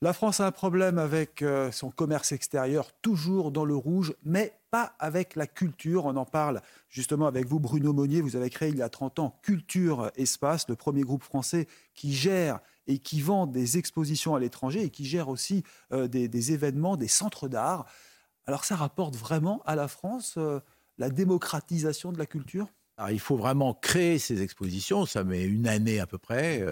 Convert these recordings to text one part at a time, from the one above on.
La France a un problème avec euh, son commerce extérieur, toujours dans le rouge, mais pas avec la culture. On en parle justement avec vous, Bruno Monnier. Vous avez créé il y a 30 ans Culture Espace, le premier groupe français qui gère et qui vend des expositions à l'étranger et qui gère aussi euh, des, événements, des centres d'art. Alors ça rapporte vraiment à la France euh, la démocratisation de la culture? Il faut vraiment créer ces expositions. Ça met une année à peu près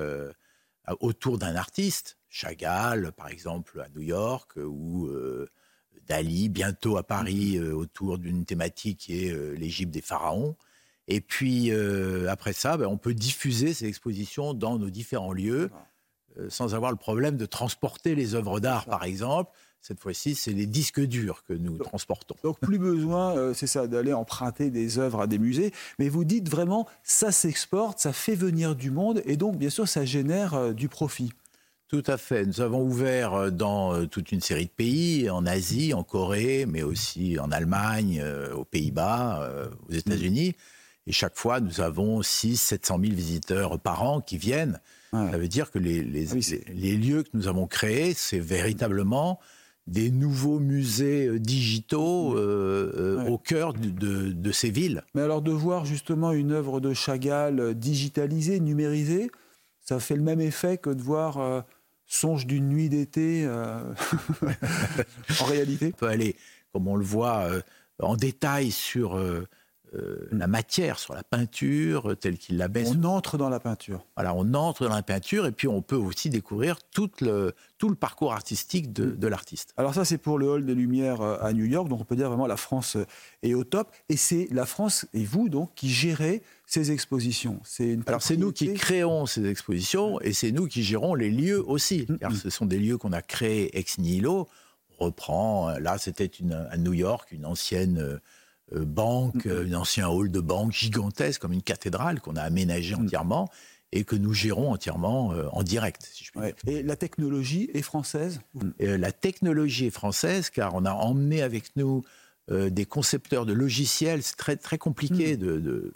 autour d'un artiste. Chagall, par exemple, à New York, ou euh, Dali, bientôt à Paris, euh, autour d'une thématique qui est euh, l'Égypte des pharaons. Et puis, après ça, ben, on peut diffuser ces expositions dans nos différents lieux sans avoir le problème de transporter les œuvres d'art, par exemple. Cette fois-ci, c'est les disques durs que nous transportons. Donc plus besoin, c'est ça, d'aller emprunter des œuvres à des musées. Mais vous dites vraiment, ça s'exporte, ça fait venir du monde, et donc bien sûr, ça génère du profit. Tout à fait. Nous avons ouvert euh, dans euh, toute une série de pays, en Asie, en Corée, mais aussi en Allemagne, euh, aux Pays-Bas, aux États-Unis. Et chaque fois, nous avons 6 700 000 visiteurs par an qui viennent. Ouais. Ça veut dire que les, les- Ah oui, les lieux que nous avons créés, c'est véritablement des nouveaux musées digitaux euh, Ouais. au cœur de, de- de ces villes. Mais alors de voir justement une œuvre de Chagall digitalisée, numérisée, ça fait le même effet que de voir euh, Songe d'une nuit d'été euh, en réalité. On peut aller, comme on le voit, euh, en détail sur euh, euh, la matière, sur la peinture, euh, telle qu'il la baisse. On entre dans la peinture. Voilà, on entre dans la peinture et puis on peut aussi découvrir tout le, tout le parcours artistique de, de l'artiste. Alors ça, c'est pour le Hall des Lumières euh, à New York. Donc on peut dire vraiment la France est au top. Et c'est la France et vous donc qui gérez ces expositions. Une Alors c'est nous qui créons ces expositions et c'est nous qui gérons les lieux aussi. Mm, Car ce sont des lieux qu'on a créés ex nihilo. On reprend, là c'était à New York, une ancienne euh, banque, Mm, euh, un ancien hall de banque gigantesque comme une cathédrale qu'on a aménagé Mm. entièrement et que nous gérons entièrement euh, en direct, si je puis dire. Ouais. Et la technologie est française. Euh, la technologie est française car on a emmené avec nous euh, des concepteurs de logiciels. C'est très, très compliqué de, de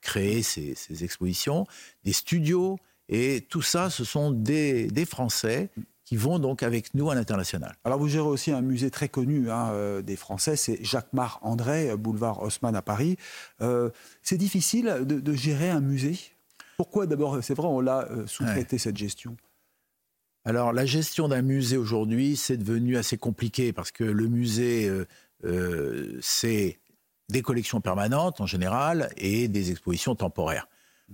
créer ces, ces expositions, des studios, et tout ça, ce sont des, des Français qui vont donc avec nous à l'international. Alors vous gérez aussi un musée très connu hein, euh, des Français, c'est Jacques-Mar André, euh, boulevard Haussmann à Paris. Euh, c'est difficile de, de gérer un musée? Pourquoi? D'abord, c'est vrai, on l'a euh, sous-traité cette gestion. Alors, la gestion d'un musée aujourd'hui, c'est devenu assez compliqué parce que le musée, c'est des collections permanentes en général et des expositions temporaires.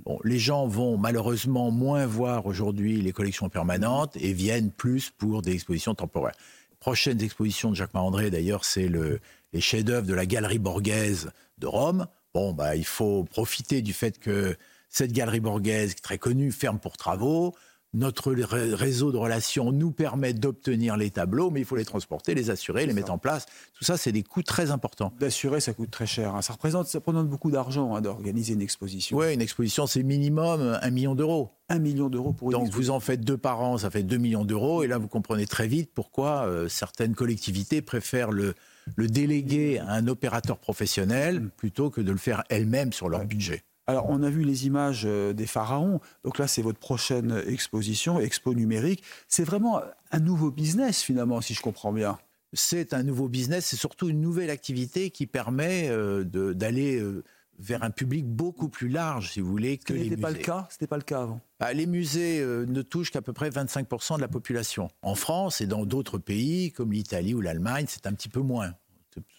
Bon, les gens vont malheureusement moins voir aujourd'hui les collections permanentes et viennent plus pour des expositions temporaires. Prochaines expositions de Jacques Marandré, d'ailleurs, c'est le, les chefs-d'œuvre de la Galerie Borghese de Rome. Bon, bah, il faut profiter du fait que cette Galerie Borghese, très connue, ferme pour travaux. Notre ré- réseau de relations nous permet d'obtenir les tableaux, mais il faut les transporter, les assurer, les mettre en place. Tout ça, c'est des coûts très importants. D'assurer, ça coûte très cher. hein. Ça représente, ça représente beaucoup d'argent hein, d'organiser une exposition. Oui, une exposition, c'est minimum un million d'euros. Un million d'euros pour une Donc vous en faites deux par an, ça fait 2 millions d'euros. Et là, vous comprenez très vite pourquoi euh, certaines collectivités préfèrent le, le déléguer à un opérateur professionnel plutôt que de le faire elles-mêmes sur leur budget. Alors, on a vu les images euh, des pharaons. Donc là, c'est votre prochaine exposition, expo numérique. C'est vraiment un nouveau business, finalement, si je comprends bien. C'est un nouveau business, c'est surtout une nouvelle activité qui permet euh, d'aller euh, vers un public beaucoup plus large, si vous voulez, que les n'était musées. pas le cas? C'était pas le cas avant? Bah, les musées euh, ne touchent qu'à peu près 25% de la population. En France et dans d'autres pays comme l'Italie ou l'Allemagne, c'est un petit peu moins.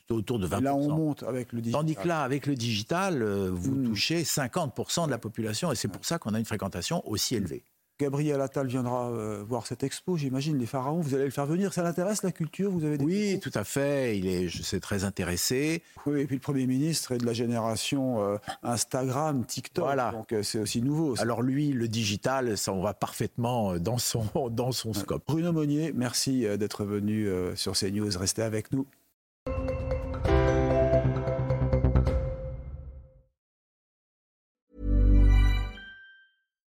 Autour de 20%. Et là, on monte avec le digital. Tandis que là, avec le digital, euh, vous Mm. touchez 50% de la population et c'est pour ça qu'on a une fréquentation aussi élevée. Gabriel Attal viendra euh, voir cette expo, j'imagine, les pharaons, vous allez le faire venir. Ça l'intéresse, la culture vous avez des Oui, tout à fait. Il est, je sais, très intéressé. Oui, et puis le Premier ministre est de la génération euh, Instagram, TikTok, Voilà. donc euh, c'est aussi nouveau. ça. Alors lui, le digital, ça on va parfaitement dans son, dans son scope. Bruno Monnier, merci d'être venu sur CNews. Restez avec nous.